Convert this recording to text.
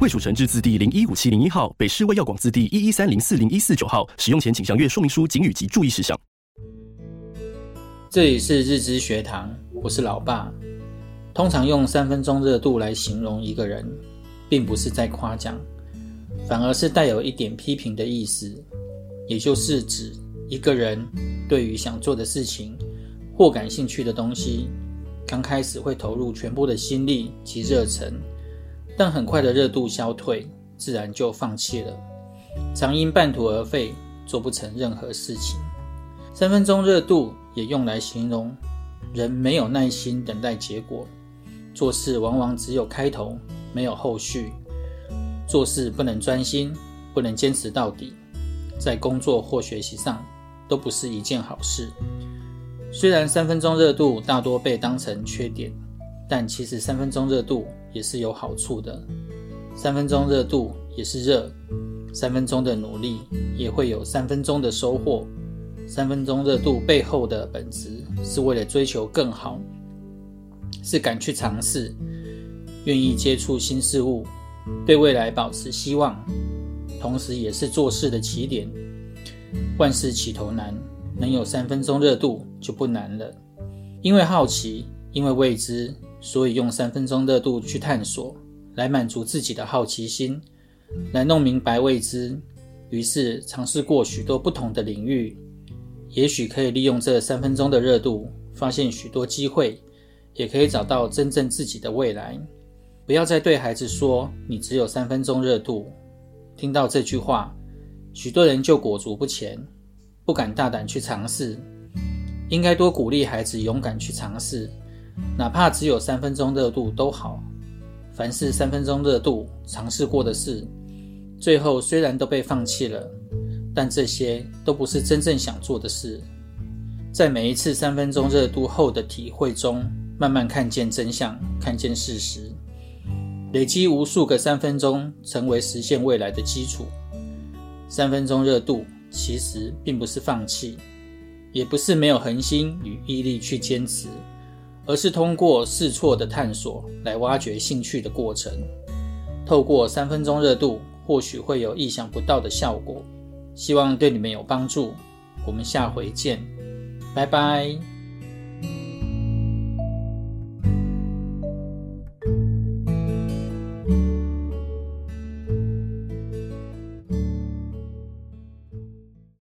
卫署成制字第零一五七零一号，北市卫药广字第一一三零四零一四九号。使用前请详阅说明书、警语及注意事项。这里是日知学堂，我是老爸。通常用三分钟热度来形容一个人，并不是在夸奖，反而是带有一点批评的意思，也就是指一个人对于想做的事情或感兴趣的东西，刚开始会投入全部的心力及热忱，但很快的热度消退，自然就放弃了，常因半途而废，做不成任何事情。三分钟热度也用来形容人没有耐心等待结果。做事往往只有开头，没有后续。做事不能专心，不能坚持到底，在工作或学习上都不是一件好事。虽然三分钟热度大多被当成缺点，但其实三分钟热度也是有好处的。三分钟热度也是热，三分钟的努力也会有三分钟的收获。三分钟热度背后的本质是为了追求更好。是敢去尝试，愿意接触新事物，对未来保持希望，同时也是做事的起点。万事起头难，能有三分钟热度就不难了。因为好奇，因为未知，所以用三分钟热度去探索，来满足自己的好奇心，来弄明白未知。于是尝试过许多不同的领域，也许可以利用这三分钟的热度，发现许多机会。也可以找到真正自己的未来。不要再对孩子说“你只有三分钟热度”。听到这句话，许多人就裹足不前，不敢大胆去尝试。应该多鼓励孩子勇敢去尝试，哪怕只有三分钟热度都好。凡是三分钟热度尝试过的事，最后虽然都被放弃了，但这些都不是真正想做的事。在每一次三分钟热度后的体会中，慢慢看见真相，看见事实，累积无数个三分钟，成为实现未来的基础。三分钟热度其实并不是放弃，也不是没有恒心与毅力去坚持，而是通过试错的探索来挖掘兴趣的过程。透过三分钟热度，或许会有意想不到的效果。希望对你们有帮助。我们下回见，拜拜。